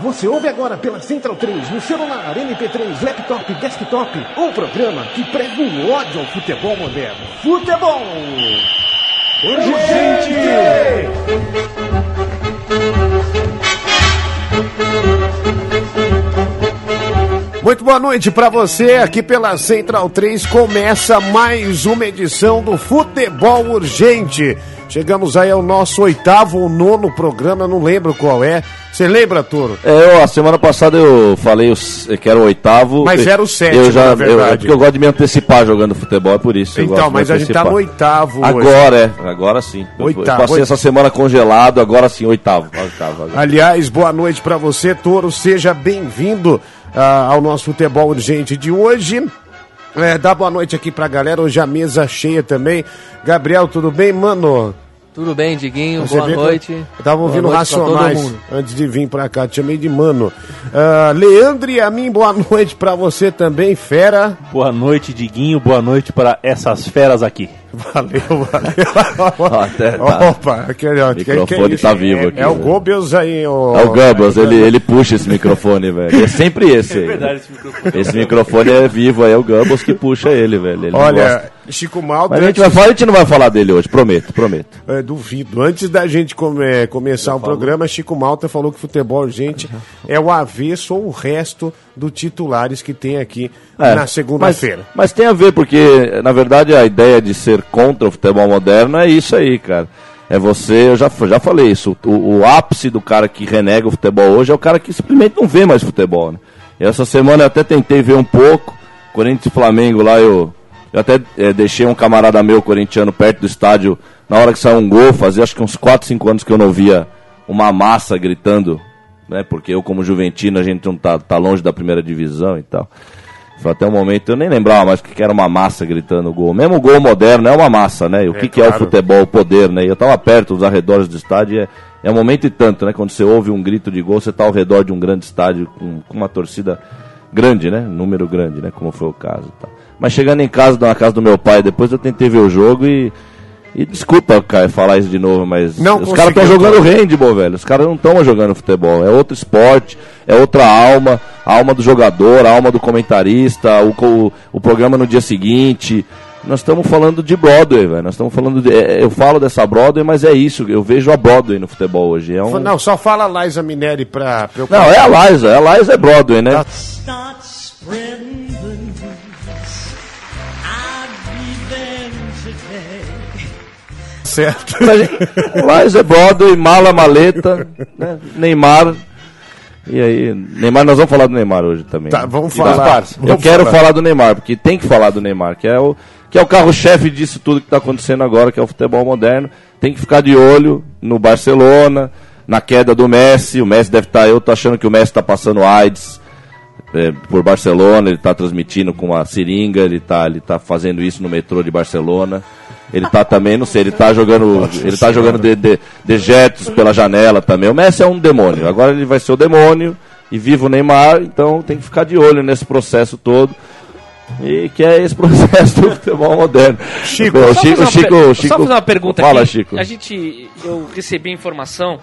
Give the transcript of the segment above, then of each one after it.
Você ouve agora pela Central 3, no celular, MP3, laptop, desktop, um programa que prega o ódio ao futebol moderno. Futebol! Urgente! Muito boa noite para você. Aqui pela Central 3 começa mais uma edição do Futebol Urgente. Chegamos aí ao nosso oitavo ou nono programa, não lembro qual é. Você lembra, Toro? É, eu, a semana passada eu falei os- que era o oitavo. Mas Eu- era o sétimo, Eu já, na eu, verdade. é porque eu gosto de me antecipar jogando futebol, é por isso. eu Então, mas a gente tá no oitavo hoje. Agora, é. Agora sim. Eu- Oitavo, Eu passei oit- essa semana congelado, agora sim, oitavo. oitavo agora. Aliás, boa noite para você, Toro. Seja bem-vindo ah, ao nosso futebol urgente de hoje. É, dá boa noite aqui pra galera. Hoje a mesa cheia também. Gabriel, tudo bem, mano? Tudo bem, Diguinho? Você Boa noite. Eu tava ouvindo noite Racionais antes de vir pra cá. Te chamei de mano. Ah, Leandro e a mim, boa noite pra você também, fera. Boa noite, Diguinho. Boa noite para essas feras aqui. Valeu, valeu. Até tá. Opa, aquele, ó, O microfone tá vivo aqui, É o né? Goebbels aí, ó. É o Goebbels, ele, ele puxa esse microfone, velho. É sempre esse aí. esse microfone. Esse microfone é vivo aí, é o Goebbels que puxa ele, velho. Ele Olha, gosta. Chico Malta. Mas a gente, vai falar, a gente não vai falar dele hoje, prometo, prometo. É, duvido. Antes da gente come- começar o programa, Chico Malta falou que futebol, gente, é o avesso ou o resto do titulares que tem aqui É, na segunda-feira. Mas, mas tem a ver, porque, na verdade, a ideia de ser contra o futebol moderno é isso aí, cara. É você, eu já, já falei isso, o, o ápice do cara que renega o futebol hoje é o cara que simplesmente não vê mais futebol, né? Essa semana eu até tentei ver um pouco, Corinthians e Flamengo lá, eu, eu até eh, deixei um camarada meu corintiano perto do estádio, na hora que saiu um gol, fazia acho que uns 4, 5 anos que eu não via uma massa gritando, né? Porque eu, como juventino, a gente não tá, tá longe da primeira divisão e tal. Até um momento, eu nem lembrava mais o que era uma massa gritando gol. Mesmo o gol moderno é uma massa, né? E o que, que é o claro. futebol, o poder, né? E eu tava perto dos arredores do estádio, e é, é um momento e tanto, né? Quando você ouve um grito de gol, você tá ao redor de um grande estádio com, com uma torcida grande, né? Número grande, né? Como foi o caso. tal. Mas chegando em casa, na casa do meu pai, depois eu tentei ver o jogo e. E desculpa, Caio, falar isso de novo, mas Não os caras estão jogando handball, velho. Os caras não estão jogando futebol. É outro esporte, é outra alma. A alma do jogador, a alma do comentarista, o, co- o programa no dia seguinte. Nós estamos falando de Broadway, velho. Nós estamos falando de. é, Eu falo dessa Broadway, mas é isso. Eu vejo a Broadway no futebol hoje. É um... Não, só fala a Liza Mineri pra, pra eu Não, é a Liza. A Liza é Broadway, né? Today. certo. Liza é Broadway, mala, maleta, né? Neymar. E aí, Neymar, nós vamos falar do Neymar hoje também. Tá, vamos falar. partes. Eu Vamos quero falar. falar. do Neymar, porque tem que falar do Neymar, que é o, que é o carro-chefe disso tudo que está acontecendo agora, que é o futebol moderno. Tem que ficar de olho no Barcelona, na queda do Messi. O Messi deve estar. eu tô achando que o Messi está passando AIDS é, por Barcelona, ele está transmitindo com a seringa, ele está ele tá fazendo isso no metrô de Barcelona. Ele tá também, não sei, ele tá jogando, ele tá jogando de, de, dejetos pela janela também. O Messi é um demônio. Agora ele vai ser o demônio e viva o Neymar, então tem que ficar de olho nesse processo todo. E que é esse processo do futebol moderno. Chico, o Só Chico, Chico, per- Chico, Só fazer uma pergunta Fala, aqui. Chico. A gente, eu recebi informação.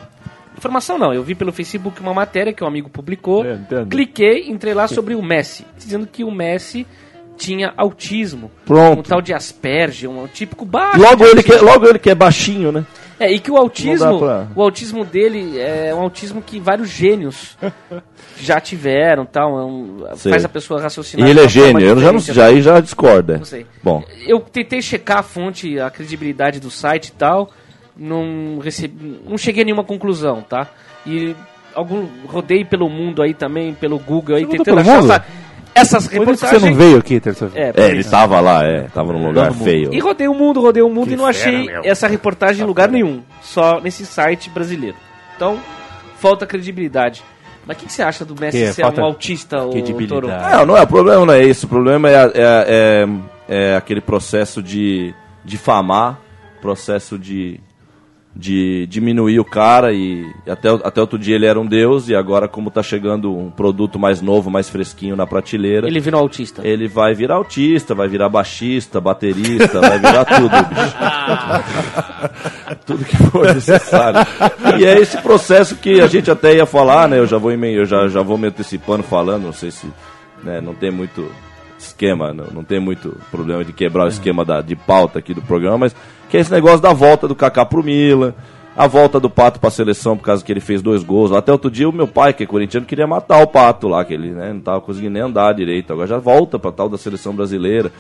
Informação não, eu vi pelo Facebook uma matéria que um amigo publicou. É, entendo. cliquei, entrei lá sobre o Messi, dizendo que o Messi tinha autismo. Pronto. Um tal de Asperger, um típico baixo. Logo ele, que, autismo. logo ele que é baixinho, né? É, e que o autismo, pra- o autismo dele é um autismo que vários gênios já tiveram, tal, é um- faz a pessoa raciocinar. E ele é gênio, eu já, não, já, aí já discorda. Não sei. Bom, Eu tentei checar a fonte, a credibilidade do site e tal, não recebi, não cheguei a nenhuma conclusão, tá? E algum rodei pelo mundo aí também, pelo Google aí, tentando achar essas Por isso reportagens. você não veio aqui terça-feira. É, é, ele isso. tava lá, é, tava num lugar feio. E rodei o mundo, rodei o mundo Que e não fera, achei meu. essa reportagem em lugar nenhum, só nesse site brasileiro. Então, falta credibilidade. Mas o que, que você acha do Messi Que é, ser um autista, o credibilidade. Toro? Não, não é, o problema não é esse. O problema é, é, é, é aquele processo de difamar, processo de, de diminuir o cara e até, até outro dia ele era um deus e agora como tá chegando um produto mais novo, mais fresquinho na prateleira, ele, Ele virou autista. vai virar autista, vai virar baixista, baterista, vai virar tudo, bicho. tudo que for necessário. E é esse processo que a gente até ia falar, né? Eu já vou, eu já, já vou me antecipando falando, não sei se né, não tem muito esquema, não, não tem muito problema de quebrar o esquema da, de pauta aqui do programa, mas que é esse negócio da volta do Kaká pro Milan, a volta do Pato pra seleção por causa que ele fez dois gols. Até outro dia o meu pai, que é corintiano, queria matar o Pato lá, que ele né, não tava conseguindo nem andar direito. Agora já volta pra tal da seleção brasileira.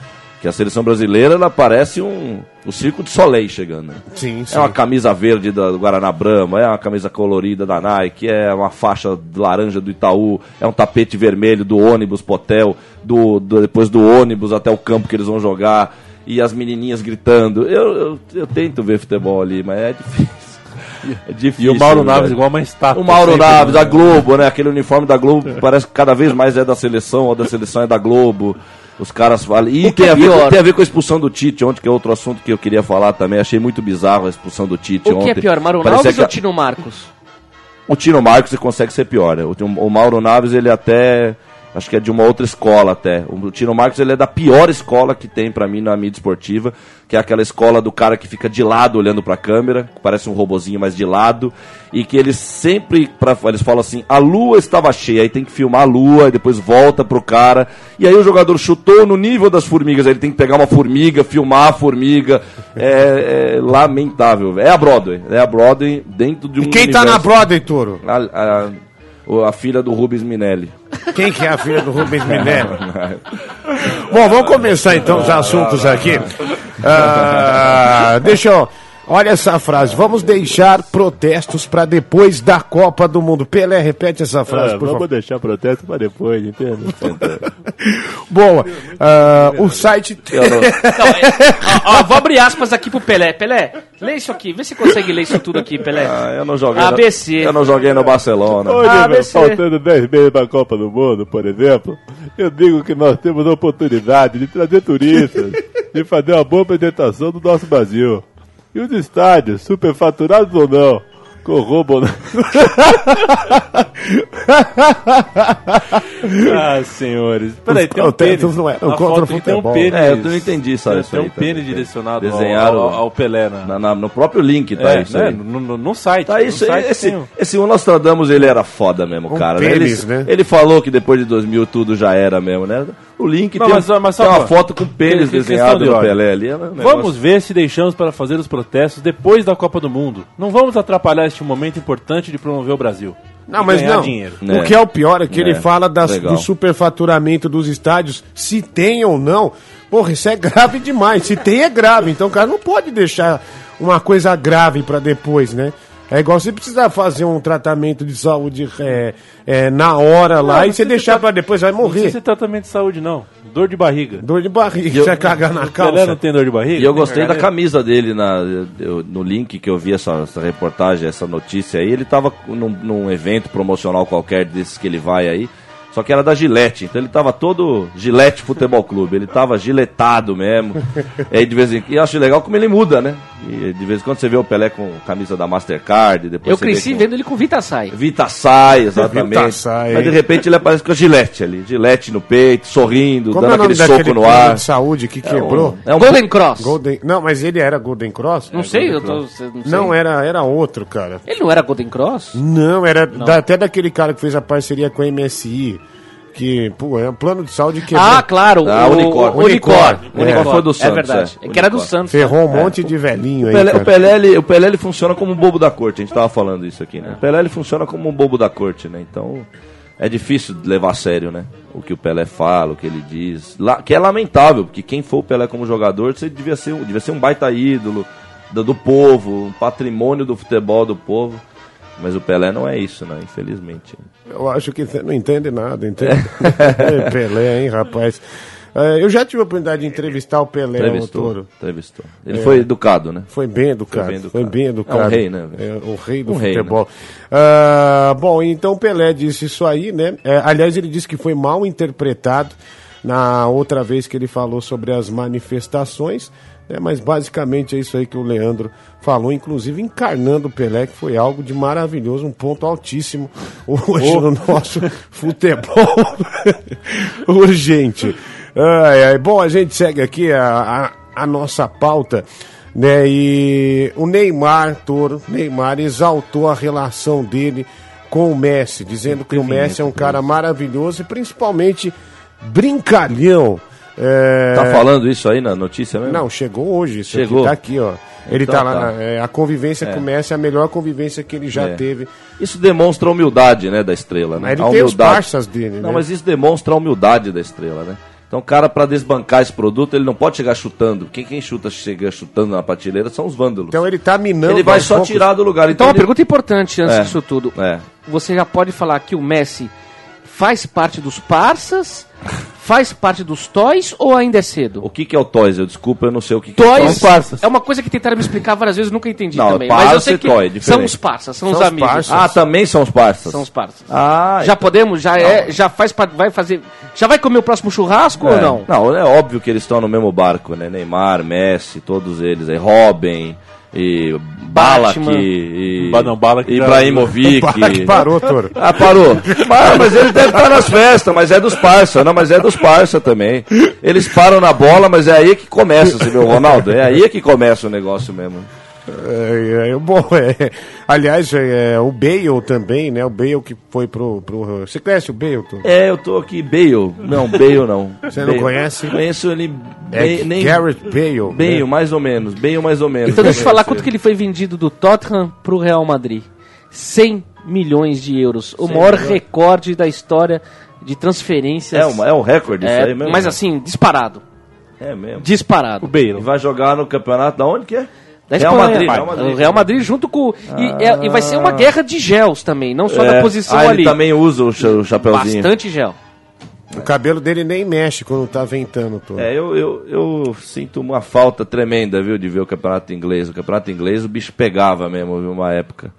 Que a seleção brasileira, ela parece um, o Circo de Soleil chegando. né? Sim, sim. É uma camisa verde do Guaraná Brahma, é uma camisa colorida da Nike, é uma faixa laranja do Itaú, é um tapete vermelho do ônibus pro hotel, do, do- depois do ônibus até o campo que eles vão jogar, e as menininhas gritando. Eu, eu, eu tento ver futebol ali, mas é difícil. É difícil. E o Mauro né, Naves velho? igual uma estátua. O Mauro sempre, Naves, né? da Globo, né? Aquele uniforme da Globo parece que cada vez mais é da seleção, ou da seleção é da Globo. Os caras falam. E O que tem, é a ver, pior? com- tem a ver com a expulsão do Tite ontem, que é outro assunto que eu queria falar também. Achei muito bizarro a expulsão do Tite O ontem. que é pior, Mauro Naves que ou a- Tino Marcos? o Tino Marcos ele consegue ser pior. né? O, o Mauro Naves, ele até. Acho que é de uma outra escola até. O Tino Marcos ele é da pior escola que tem pra mim na mídia esportiva, que é aquela escola do cara que fica de lado olhando pra câmera, que parece um robozinho, mas de lado, e que eles sempre, pra, eles falam assim, a lua estava cheia, aí tem que filmar a lua, e depois volta pro cara, e aí o jogador chutou no nível das formigas, aí ele tem que pegar uma formiga, filmar a formiga, é, é lamentável. É a Broadway, é a Broadway dentro de um E quem tá na universo- Broadway, Toro? a, a, a filha do Rubens Minelli. Quem que é a filha do Rubens Minelli? Bom, vamos começar então os assuntos aqui. Ah, deixa eu. Olha essa frase. Vamos deixar protestos para depois da Copa do Mundo. Pelé, repete essa frase, Ah, por vamos favor. deixar protesto pra depois, entende? Boa. Ah, o site. Não, é- ó, ó, vou abrir aspas aqui pro Pelé. Pelé, lê isso aqui. Vê se consegue ler isso tudo aqui, Pelé. Ah, eu não joguei. ABC. No, eu não joguei no Barcelona. Hoje, meu, ABC. faltando 10 meses pra Copa do Mundo, por exemplo, eu digo que nós temos a oportunidade de trazer turistas, de fazer uma boa apresentação do nosso Brasil. E os estádios, superfaturados ou não, corroboram. ah, senhores. Peraí, tem um pênis. não é- Na contra o foto tem um futebol. pênis. É, eu não entendi, sabe? Tem, isso tem aí um pênis também. direcionado ao- Desenharam ao, ao Pelé, né? Na- na- no próprio link tá É, isso né? aí. No, no, no site. Tá no isso aí. Esse, tem um- esse o Nostradamus, ele era foda mesmo, Um cara. pênis, ele, né? ele falou que depois de 2000 tudo já era mesmo, né? O link Não, tem, mas- mas tem só uma foto com pênis que- questão desenhado de no. Pelé ali. é um Vamos ver se deixamos para fazer os protestos depois da Copa do Mundo. Não vamos atrapalhar este momento importante de promover o Brasil. Não, mas não. dinheiro. O É. que é o pior é que ele É, fala das- legal. do superfaturamento dos estádios, se tem ou não. Porra, isso é grave demais. Se tem, é grave. Então o cara não pode deixar uma coisa grave pra depois, né? É igual você precisar fazer um tratamento de saúde é, é, na hora lá Não, e não você deixar ter- pra depois, vai Não precisa morrer. ser tratamento de saúde, não. Dor de barriga. Dor de barriga, eu- você vai cagar na O Pelé não calça. tem dor de barriga? E eu gostei da garganta? camisa dele na, eu- no link que eu vi essa, essa reportagem, essa notícia aí. Ele tava num, num evento promocional qualquer desses que ele vai aí. Só que era da Gillette, então ele tava todo Gillette Futebol Clube, ele tava giletado mesmo. e aí de vez em quando, e eu acho legal como ele muda, né? E de vez em quando você vê o Pelé com camisa da Mastercard, depois Eu você vê cresci com- vendo ele com Vita Sai. Vita sai, exatamente. Vita sai. Mas de repente ele aparece com a Gillette ali, Gillette no peito, sorrindo, Como é dando nome aquele daquele soco no ar. de saúde que É um- quebrou? é um Golden Cross. Golden... Não, mas ele era Golden Cross? Não sei, eu tô. Não, sei. Não, era, era outro, cara. Ele não era Golden Cross? Não, era da- até daquele cara que fez a parceria com a MSI. Que, pô, é um plano de saúde que Ah, claro. Ah, o Unicor. o Unicor. Unicor. Unicor. Foi do É Santos, verdade. é. É que era do. Santos. ferrou um monte de velhinho O aí. Pelé, cara. o, Pelé, ele, o Pelé ele funciona como um bobo da corte, a gente tava falando isso aqui, né? O Pelé ele funciona como um bobo da corte, né? Então é difícil levar a sério, né? O que o Pelé fala, o que ele diz. Lá, que é lamentável, porque quem for o Pelé como jogador, você devia ser, um- devia ser um baita ídolo do, do povo, um patrimônio do futebol do povo. Mas o Pelé não é isso, né? Infelizmente. Eu acho que você não entende nada, entende? É, Pelé, hein, rapaz. É, eu já tive a oportunidade de entrevistar o Pelé, o Entrevistou. Toro. Entrevistou. Ele foi educado, né? Foi bem educado. Foi bem Foi educado. bem educado. É um rei, né? É, o rei do Um rei, futebol. Ah, bom, então Pelé disse isso aí, né? É, aliás, ele disse que foi mal interpretado na outra vez que ele falou sobre as manifestações. Né? mas basicamente é isso aí que o Leandro falou, inclusive encarnando o Pelé, que foi algo de maravilhoso, um ponto altíssimo hoje no nosso futebol urgente. Ai, ai. Bom, a gente segue aqui a, a, a nossa pauta, né? E o Neymar, Toro, Neymar exaltou a relação dele com o Messi, dizendo que o Messi é um cara maravilhoso e principalmente brincalhão. É, Tá falando isso aí na notícia mesmo? Não, chegou hoje, isso Chegou. aqui tá aqui, ó. Ele Então tá lá, tá. na- é, a convivência É. com o Messi é a melhor convivência que ele já É. teve. Isso demonstra a humildade, né, da estrela, né? Mas ele a tem os humildade. parças dele, Não, né? mas isso demonstra a humildade da estrela, né? Então, o cara, pra desbancar esse produto, ele não pode chegar chutando. Quem, quem chuta, chega chutando na prateleira são os vândalos. Então ele tá minando. ele vai só poucos. tirar do lugar. Então, uma ele- pergunta importante antes É. disso tudo. É. Você já pode falar que o Messi faz parte dos parças, faz parte dos toys ou ainda é cedo? O que, que é o Toys? Eu desculpa, eu não sei o que, que é Toys o Toys. é uma coisa que tentaram me explicar várias vezes, nunca entendi Não, também. parça Mas eu sei que toy, são os parças, são, São os os amigos. parças. Ah, também são os parças. São os parças. Ah, Já podemos, já é, já faz vai fazer, já vai comer o próximo churrasco ou é. não? Não, é óbvio que eles estão no mesmo barco, né? Neymar, Messi, todos eles aí. Robin, e Balak, Batman. e Ba- não, Balak já- Ibrahimovic. Parou, Toro. Ah, parou. Mas, mas ele deve estar nas festas, mas é dos parça, não, mas é dos parça também. Eles param na bola, mas é aí que começa, você viu, Ronaldo? É aí que começa o negócio mesmo. É, é, bom, é, aliás, é, o Bale também, né? O Bale que foi pro. pro você conhece o Bale? É, eu tô aqui, Bale. Não, Bale não. Você não Bale. conhece? Conheço ele É nem... Garrett Bale. Bale, né? mais ou menos. Bale, mais ou menos. Então deixa eu falar quanto que ele foi vendido do Tottenham pro Real Madrid. 100 milhões de euros. O maior recorde da história de transferências. É, uma, é um recorde isso É, aí mesmo? mas assim, disparado. É mesmo. Disparado. O Bale. E vai jogar no campeonato da onde que é? Da Real Espanha. Madrid. Real Madrid. O Real Madrid junto com. E, é- e vai ser uma guerra de gels também, não só É. da posição ah, ele ali. também usa o, cha- o chapeuzinho. Bastante gel. O cabelo dele nem mexe quando tá ventando, Toro. É, eu, eu, eu sinto uma falta tremenda, viu, de ver o campeonato inglês. O campeonato inglês o bicho pegava mesmo, viu, uma época.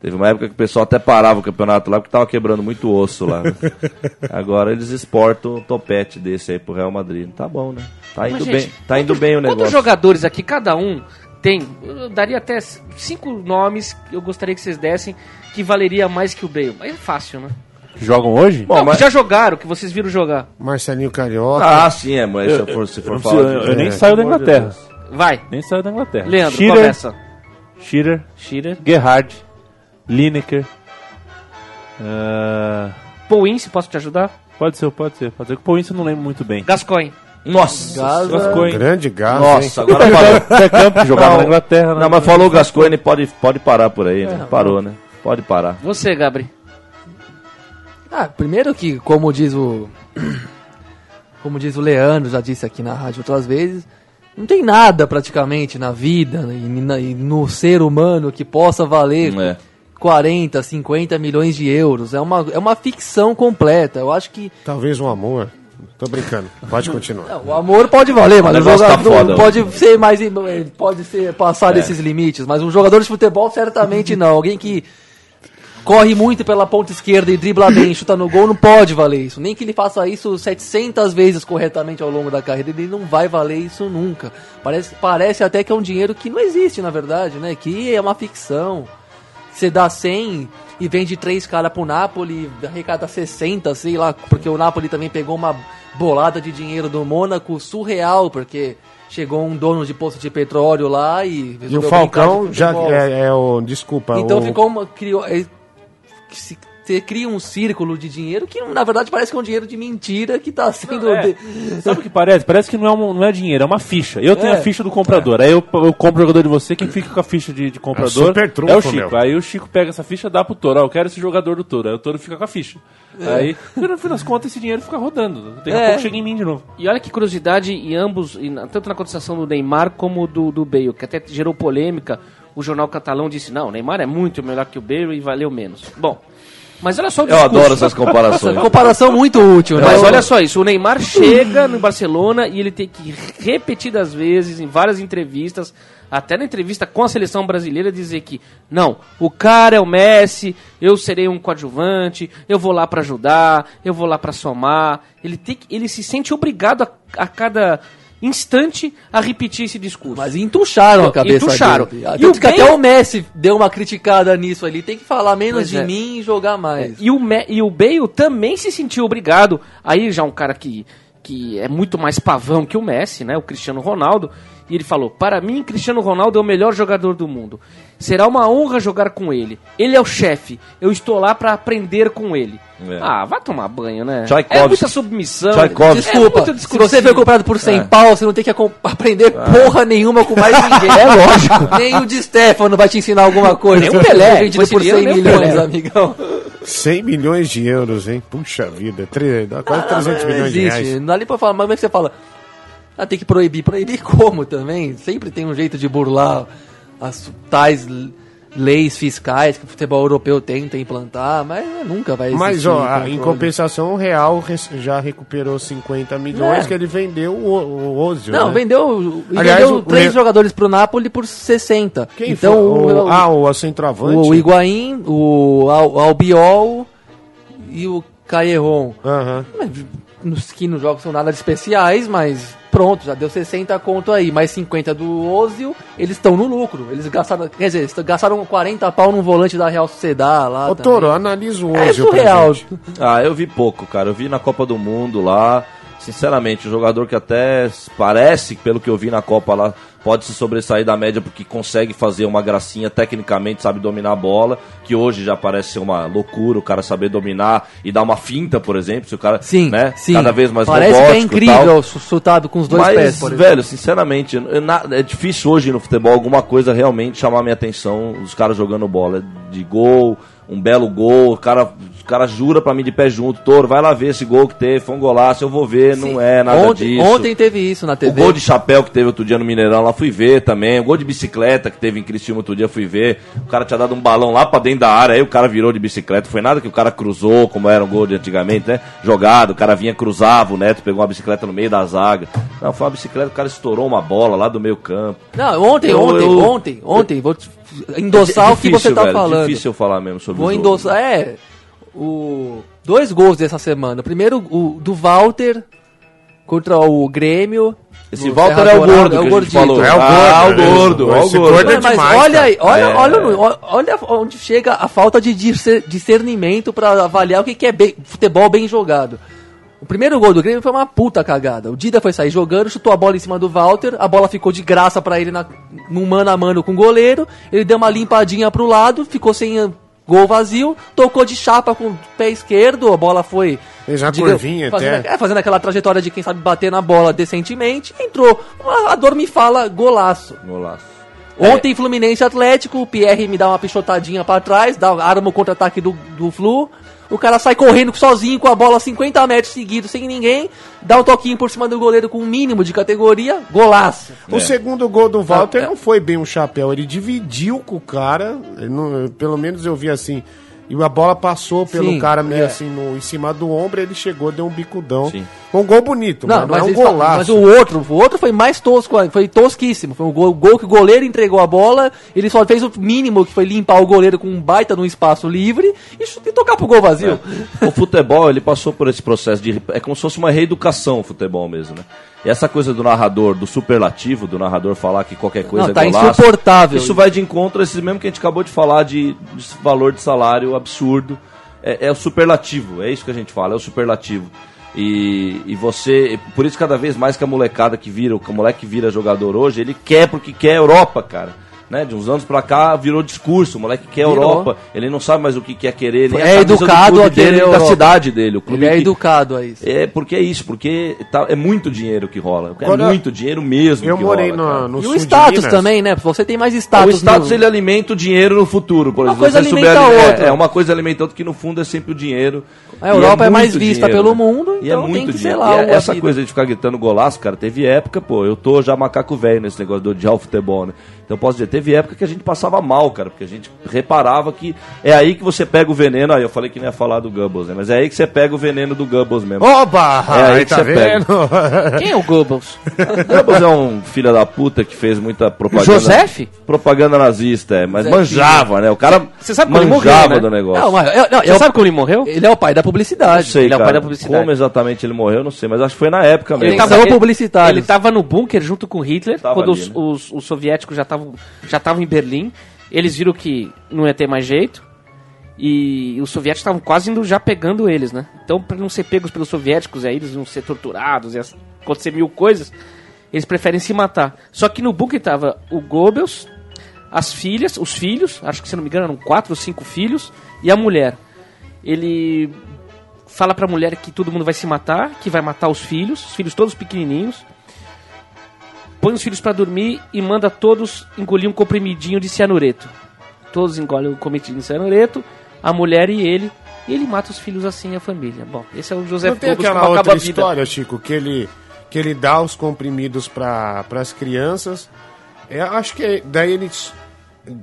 Teve uma época que o pessoal até parava o campeonato lá porque tava quebrando muito osso lá. né? Agora eles exportam um topete desse aí pro Real Madrid. Tá bom, né? Tá indo Mas, bem, gente, tá indo bem o Quantos negócio. jogadores aqui, cada um tem. Eu daria até cinco nomes que eu gostaria que vocês dessem que valeria mais que o Bale. Aí é fácil, né? Jogam hoje? Bom, não, mas- que já jogaram, que vocês viram jogar. Marcelinho Carioca. Ah, sim, é, mas se eu for, se Eu, for não falar. eu- de- eu nem É, saio da Inglaterra. Deus. Vai, Nem saio da Inglaterra. Leandro, Shearer, começa. Shearer, Shearer. Gerhard, Lineker. Paul Ince, posso te ajudar? pode ser, pode ser. Pode ser que o eu não lembro muito bem. Gascoigne. Nossa! Gascoigne. Grande gato, Nossa, hein? agora parou. Beckham, que jogava Não, na Inglaterra. né? Não, mas falou Gascoigne, pode, pode parar por aí, né? Parou, né? Pode parar. Você, Gabri. Ah, primeiro que, como diz o. Como diz o Leandro, já disse aqui na rádio outras vezes, não tem nada praticamente na vida né, e, na- e no ser humano que possa valer É. 40, 50 milhões de euros. É uma, é uma ficção completa. Eu acho que Talvez um amor. Tô brincando. Pode continuar. não, o amor pode valer, mas O o tá jogador foda, pode ser mais pode ser passar desses limites, mas um jogador de futebol certamente não. Alguém que corre muito pela ponta esquerda e dribla bem, chuta no gol, não pode valer isso. Nem que ele faça isso 700 vezes corretamente ao longo da carreira, ele não vai valer isso nunca. Parece, parece até que é um dinheiro que não existe, na verdade, né? Que é uma ficção. Você dá 100 e vende três caras pro Napoli, arrecada 60, sei lá, porque o Napoli também pegou uma bolada de dinheiro do Mônaco surreal, porque chegou um dono de posto de petróleo lá e... E o Falcão já é, é o. Desculpa. Então o, ficou uma. Criou, é, se- você cria um círculo de dinheiro que na verdade parece que é um dinheiro de mentira que tá sendo. É. de- Sabe o que parece? Parece que não é, um- não é dinheiro, é uma ficha. Eu tenho É. a ficha do comprador. Aí eu, eu compro o jogador de você, quem fica com a ficha de, de comprador super trunfo, é o Chico. meu. Aí o Chico pega essa ficha dá pro Toro. Ó, eu quero esse jogador do Toro. Aí o Toro fica com a ficha. Aí, no fim das contas, esse dinheiro fica rodando. Daqui a É. pouco chega em mim de novo. E olha que curiosidade, em ambos, e na- tanto na contestação do Neymar como do, do Bale, que até gerou polêmica. O jornal catalão disse: não, o Neymar é muito melhor que o Bale e valeu menos. Bom, Mas olha só o Eu discurso. adoro essas comparações. Essa comparação muito útil? Eu adoro essas comparações. Comparação muito útil, né? Mas olha só isso, o Neymar chega no Barcelona e ele tem que repetidas vezes, em várias entrevistas, até na entrevista com a seleção brasileira, dizer que não, o cara é o Messi, eu serei um coadjuvante, eu vou lá pra ajudar, eu vou lá pra somar. Ele, tem ele se sente obrigado a, a cada instante a repetir esse discurso. Mas entucharam a cabeça Entucharam. dele. E o que até o Messi deu uma criticada nisso ali. Tem que falar menos Pois de é. mim e jogar mais. E o, Me- e o Bale também se sentiu obrigado. Aí já um cara que, que é muito mais pavão que o Messi, né? O Cristiano Ronaldo. E ele falou: Para mim, Cristiano Ronaldo é o melhor jogador do mundo. Será uma honra jogar com ele. Ele é o chefe. Eu estou lá para aprender com ele. É. Ah, vai tomar banho, né? Tchaikovsky. É muita submissão. Tchaikovsky. Desculpa, é muito se você foi comprado por 100 É. pau, você não tem que aprender porra nenhuma com mais ninguém. É lógico. Nem o de Stefano vai te ensinar alguma coisa. Nem o Pelé, vendido por esse 100 dinheiro, nem o milhões, amigão. 100 milhões de euros, hein? Puxa vida, tre- dá quase 300 Não milhões de existe. reais. Não dá nem pra falar, mas como é que você fala? Ah, tem que proibir. Proibir como também? Sempre tem um jeito de burlar as tais leis fiscais que o futebol europeu tenta implantar, mas nunca vai existir. Mas, ó, em compensação, o Real já recuperou 50 milhões É. que ele vendeu o, o Ozil, Não, né? vendeu, Aliás, vendeu o- três o- jogadores pro Napoli por 60. Quem então, foi? o, O, ah, o centroavante? o Higuaín, o Al- Albiol e o Caerron. Aham. Nos que não jogos são nada de especiais, mas pronto, já deu 60 conto aí, mais 50 do Ozil, eles estão no lucro. Eles gastaram, quer dizer, eles gastaram 40 pau num volante da Real Sociedad lá. Ô. Toro, analisa o É Ozil pra surreal. gente. Ah, eu vi pouco, cara. Eu vi na Copa do Mundo lá. Sinceramente, um jogador que até parece, pelo que eu vi na Copa lá, pode se sobressair da média porque consegue fazer uma gracinha tecnicamente, sabe dominar a bola, que hoje já parece ser uma loucura o cara saber dominar e dar uma finta, por exemplo, se o cara, Sim, né, sim. cada vez mais Parece que é robótico tal. incrível chutado com os dois Mas, pés, por exemplo. velho, sinceramente, é difícil hoje no futebol alguma coisa realmente chamar minha atenção, os caras jogando bola de gol, um belo gol, o cara, o cara jura pra mim de pé junto, Toro, vai lá ver esse gol que teve, foi um golaço, eu vou ver, não é nada ontem, disso. ontem teve isso na O TV. gol de chapéu que teve outro dia no Mineirão, lá fui ver também. O gol de bicicleta que teve em Criciúma outro dia, fui ver. O cara tinha dado um balão lá pra dentro da área, aí o cara virou de bicicleta. Foi nada que o cara cruzou, como era um gol de antigamente, né? Jogado, o cara vinha, cruzava, o Neto pegou uma bicicleta no meio da zaga. Não, foi uma bicicleta, o cara estourou uma bola lá do meio campo. Não, ontem, Eu- ontem, eu- ontem, ontem, vou endossar É o que você difícil, tá velho, falando. difícil eu falar mesmo sobre Vou o endossar, é, o dois gols dessa semana. Primeiro o do Walter contra o Grêmio. Esse no Walter Serra é o gordo a gente gordito. falou. É o Ah, gordo, o gordo, ó, o Esse gordo. gordo é Mas, mas demais, olha cara. aí, olha, É. olha, olha onde chega a falta de discer- discernimento pra avaliar o que é bem- futebol bem jogado. O primeiro gol do Grêmio foi uma puta cagada. O Dida foi sair jogando, chutou a bola em cima do Walter, a bola ficou de graça pra ele na, num mano a mano com o goleiro, ele deu uma limpadinha pro lado, ficou sem ah, gol vazio, tocou de chapa com o pé esquerdo, a bola foi... Fez uma diga- curvinha fazendo, até. É, fazendo aquela trajetória de quem sabe bater na bola decentemente, entrou. A, dor me fala, golaço. Golaço. Ontem, Fluminense e Atlético, o Pierre me dá uma pichotadinha pra trás, dá, arma o contra-ataque do, do Flu. O cara sai correndo sozinho com a bola 50 metros seguidos, sem ninguém, dá um toquinho por cima do goleiro com um mínimo de categoria, golaço. O segundo gol do Walter É. não foi bem um chapéu, ele dividiu com o cara, não- pelo menos eu vi assim, e a bola passou pelo Sim, cara meio é. assim no, em cima do ombro, ele chegou, deu um bicudão. Sim. Um gol bonito, Não, mas não é um falam- golaço. mas o outro, o outro foi mais tosco, foi tosquíssimo. Foi um gol, gol que o goleiro entregou a bola, ele só fez o mínimo que foi limpar o goleiro com um baita num espaço livre e, e tocar pro gol vazio. O futebol, ele passou por esse processo de. É como se fosse uma reeducação o futebol mesmo, né? E essa coisa do narrador, do superlativo, do narrador falar que qualquer coisa Não, é tá golaço, insuportável. Isso vai de encontro a esses mesmo que a gente acabou de falar de, de valor de salário absurdo. É, é o superlativo, é isso que a gente fala, é o superlativo. E, e você, por isso cada vez mais que a molecada que vira, o moleque que vira jogador hoje, ele quer porque quer Europa, cara. Né? De uns anos pra cá virou discurso, o moleque quer Virou. Europa, ele não sabe mais o que quer querer, nem É a do educado clube a querer dele, da cidade dele, o clube Ele é que- educado a isso. é porque é isso, porque tá- é muito dinheiro que rola. É Quando- muito dinheiro mesmo. Eu que morei rola, no, no E o de status também, né? Você tem mais O status. status no- ele alimenta o dinheiro no futuro, por Uma exemplo. coisa Você souber alimenta a ali- é- outra. É, uma coisa alimenta outra que no fundo é sempre o dinheiro. A Europa E é mais vista dinheiro, pelo mundo, E então é muito tem que ser dinheiro. lá E é- a essa vida. coisa de ficar gritando golaço, cara, teve época, pô, eu tô já macaco velho nesse negócio do odiar o futebol, né? Então eu posso dizer, teve época que a gente passava mal, cara, porque a gente reparava que é aí que você pega o veneno. Aí eu falei que não ia falar do Goebbels, né? Mas é aí que você pega o veneno do Goebbels mesmo. Oba! É aí aí que tá você pega. vendo? Quem é o Goebbels? Goebbels é um filho da puta que fez muita propaganda. Joseph? Propaganda nazista, é, mas manjava, né? O cara Você sabe como ele manjava morreu, né? do negócio. Não, mas, é- não, Você o- sabe como ele morreu? ele é o pai da Não publicidade. sei, Ele é o cara, pai da publicidade. Como exatamente ele morreu, eu não sei, mas acho que foi na época mesmo. Ele tava- são publicitários. Ele tava no bunker junto com Hitler, Tava quando ali, os, né? os- os soviéticos já estavam já estavam em Berlim. Eles viram que não ia ter mais jeito. E os soviéticos estavam quase indo já pegando eles, né? Então, para não ser pegos pelos soviéticos, aí eles não ser torturados, e acontecer mil coisas, eles preferem se matar. Só que no bunker tava o Goebbels, as filhas, os filhos, acho que se não me engano eram quatro ou cinco filhos, e a mulher. Ele fala pra mulher que todo mundo vai se matar, que vai matar os filhos, os filhos todos pequenininhos. Põe os filhos pra dormir e manda todos engolir um comprimidinho de cianureto. Todos engolem o comprimidinho de cianureto, a mulher e ele, e ele mata os filhos assim a família. Bom, esse é o José Não tem Goebbels aquela outra história, Chico, que ele, que ele dá os comprimidos para as crianças. É, acho que daí ele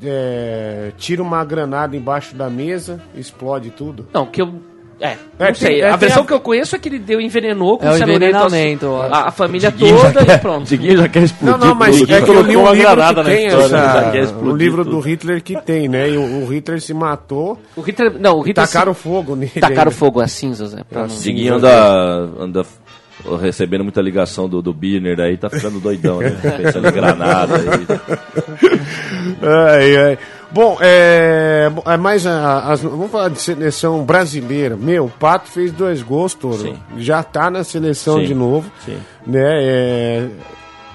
é, tira uma granada embaixo da mesa, explode tudo. Não, que eu. É, É, não sei. é, a tem versão a- que eu conheço é que ele deu envenenou com É o envenenamento, a, a família toda quer- e pronto. Diguinho já quer explodir Não, não, mas tudo, é que eu li um livro que tem história, essa, já quer explodir o livro tudo. do Hitler que tem, né? E o, o Hitler se matou, O Hitler. Não, o Hitler. tacaram fogo nele. tacaram ainda. fogo às cinzas, é. Pra não... Diguinho anda, anda recebendo muita ligação do, do Birner aí, tá ficando doidão, né? Pensando em granada aí. Ai, ai. Bom, é, é mais a- as- vamos falar de seleção brasileira. Meu, o Pato fez dois gols, Toro. Já tá na seleção Sim, de novo. sim. Né? é,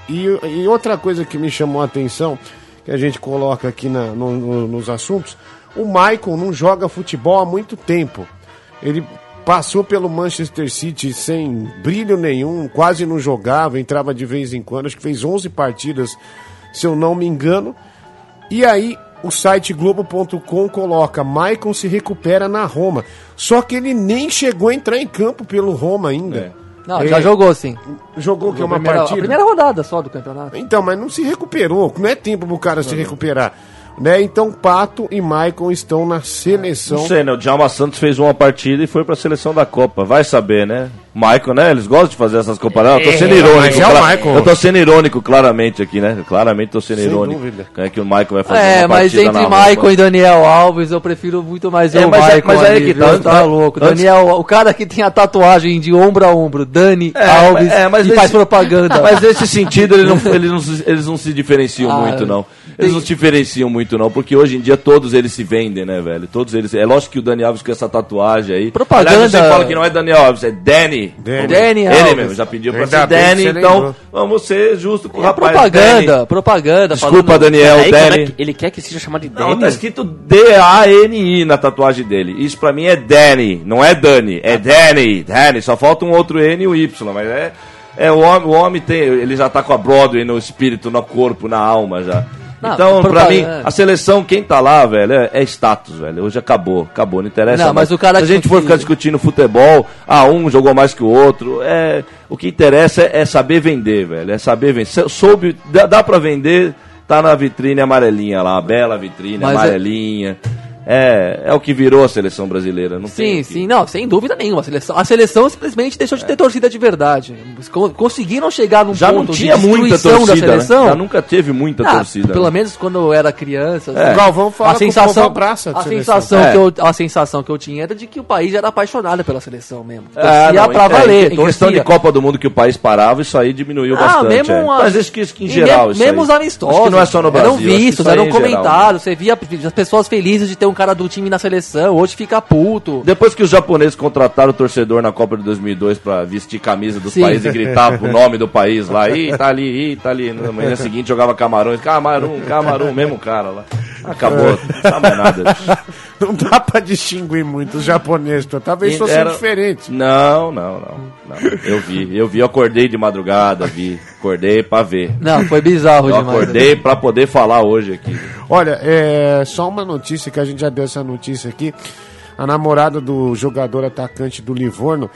e, e outra coisa que me chamou a atenção, que a gente coloca aqui na- no- no- nos assuntos, o Michael não joga futebol há muito tempo. Ele passou pelo Manchester City sem brilho nenhum, quase não jogava, entrava de vez em quando, acho que fez 11 partidas, se eu não me engano. E aí o site Globo.com coloca Maicon se recupera na Roma. Só que ele nem chegou a entrar em campo pelo Roma ainda. Não, É, já jogou sim. Jogou que é A uma primeira, partida. a primeira rodada só do campeonato. Então, mas não se recuperou. Não é tempo pro cara se recuperar. Né? Então Pato e Maicon estão na seleção. Não sei, né? O Djalma Santos fez uma partida e foi pra seleção da Copa. Vai saber, né? Michael, né? Eles gostam de fazer essas comparações. Eu tô sendo É, irônico. é o cla- Michael. Eu tô sendo irônico claramente aqui, né? Claramente tô sendo Sem irônico. dúvida. É que o Michael vai fazer É, uma mas entre na Michael e Daniel Alves, eu prefiro muito mais É, o mas é- Michael. mas aí ali, que viu? tá, tá an- louco. antes- Daniel, o cara que tem a tatuagem de ombro a ombro, Dani Alves, é, mas e esse- faz propaganda. Mas nesse sentido, ele não, ele não eles não se diferenciam Ah, muito, não. tem- Eles não se diferenciam muito, não, porque hoje em dia todos eles se vendem, né, velho? Todos eles. É lógico que o Dani Alves com essa tatuagem aí. Propaganda- Aliás, você fala que não é Daniel Alves, é Danny. Danny. Danny Ele mesmo, já pediu pra Ainda ser bem que Danny, você então lembrou. vamos ser justos com o É rapaz. propaganda, Danny. propaganda. Desculpa, falando- Daniel, Peraí, como é Danny. que ele quer que seja chamado de Não, Danny? tá escrito D-A-N-I na tatuagem dele. Isso pra mim é Danny, não é Dani, é Danny, Danny. Só falta um outro N e o Y, mas é. É, o homem, o homem tem, ele já tá com a Broadway no espírito, no corpo, na alma já. Não, então, pra mim, a seleção, quem tá lá, velho, é, é status, velho. Hoje acabou, acabou, não interessa. Não, mais. mas o cara Se a gente for ficar discutindo futebol, ah, um jogou mais que o outro, é, o que interessa é, é saber vender, velho. É saber vender. Soube, dá, dá pra vender, tá na vitrine amarelinha lá, a bela vitrine Mas é- amarelinha. É, é o que virou a seleção brasileira, não tem Sim, sim, não, sem dúvida nenhuma. A seleção, a seleção simplesmente deixou de ter torcida de verdade. Con- Conseguiram chegar num Já não ponto tinha de muita torcida, da né? seleção. Já nunca teve muita Ah, torcida. Pelo né? menos quando eu era criança. É. assim, O Galvão fala a que o povo sensação, abraça a a sensação É. que eu, a sensação que eu tinha era de que o país era apaixonado pela seleção mesmo. Ah, Torcia não, pra é, valer. em questão de. Copa do Mundo que o país parava, isso aí diminuiu Ah, bastante. mesmo é. uma- Mas isso que, em E geral, isso mesmo os amistosos. Acho que não é só no Brasil. Eram vistos, eram né? comentados. Você via as pessoas felizes de ter um cara do time na seleção. Hoje fica puto. Depois que os japoneses contrataram o torcedor na Copa de 2002 pra vestir camisa dos Sim. países e gritar o nome do país lá, ih, tá ali, ih, tá ali. Na manhã seguinte jogava Camarões, Camarão, Camarão, mesmo cara lá. Acabou, não sabe mais nada. Não dá pra distinguir muito os japoneses. então, Talvez fossem Era- diferentes. Não, não, não, não. Eu vi, eu vi, eu acordei de madrugada, vi, acordei pra ver. Não, foi bizarro Eu demais. acordei pra poder falar hoje aqui. Olha, é só uma notícia que a gente já deu essa notícia aqui. A namorada do jogador atacante do Livorno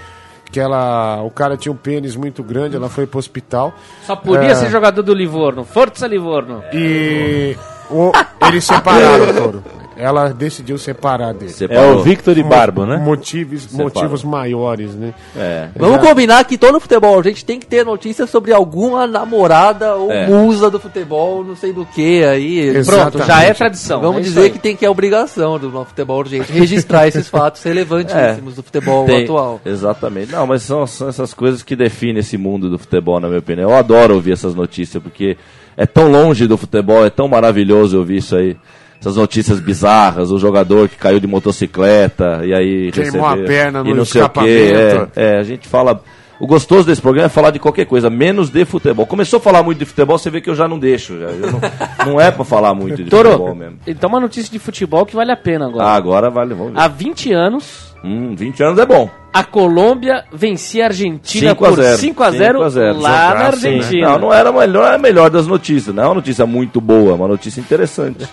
que ela, o cara tinha um pênis muito grande, ela foi pro hospital. Só podia É. ser jogador do Livorno. Força Livorno. E o- eles separaram, Toro. Ela decidiu separar dele. É Separou. o Victor e Barbo, né? Motivos, Separou. motivos maiores, né? É. Vamos combinar que todo futebol a gente tem que ter notícia sobre alguma namorada ou É. musa do futebol, não sei do que aí. Exato. Pronto, já é tradição. Vamos é dizer aí. que tem que é obrigação do nosso futebol urgente registrar esses fatos relevantíssimos do futebol Tem- atual. Exatamente. Não, mas são, são essas coisas que definem esse mundo do futebol, na minha opinião. Eu adoro ouvir essas notícias, porque é tão longe do futebol, é tão maravilhoso ouvir isso aí. Essas notícias bizarras, o jogador que caiu de motocicleta e aí Queimou a perna e no não sei o quê. escapamento. É, é, a gente fala. O gostoso desse programa é falar de qualquer coisa, menos de futebol. Começou a falar muito de futebol, você vê que eu já não deixo. Já. Eu não, não é pra falar muito de futebol Toro, mesmo. então uma notícia de futebol que vale a pena agora. Ah, agora vale, vamos ver. Há 20 anos, Hum, 20 anos é bom. A Colômbia vencia a Argentina 5 a por 0. 5 a 0 5 a 0. lá na Jogaço, né? Argentina. Não, não era a melhor, era a melhor das notícias. Não é uma notícia muito boa, é uma notícia interessante.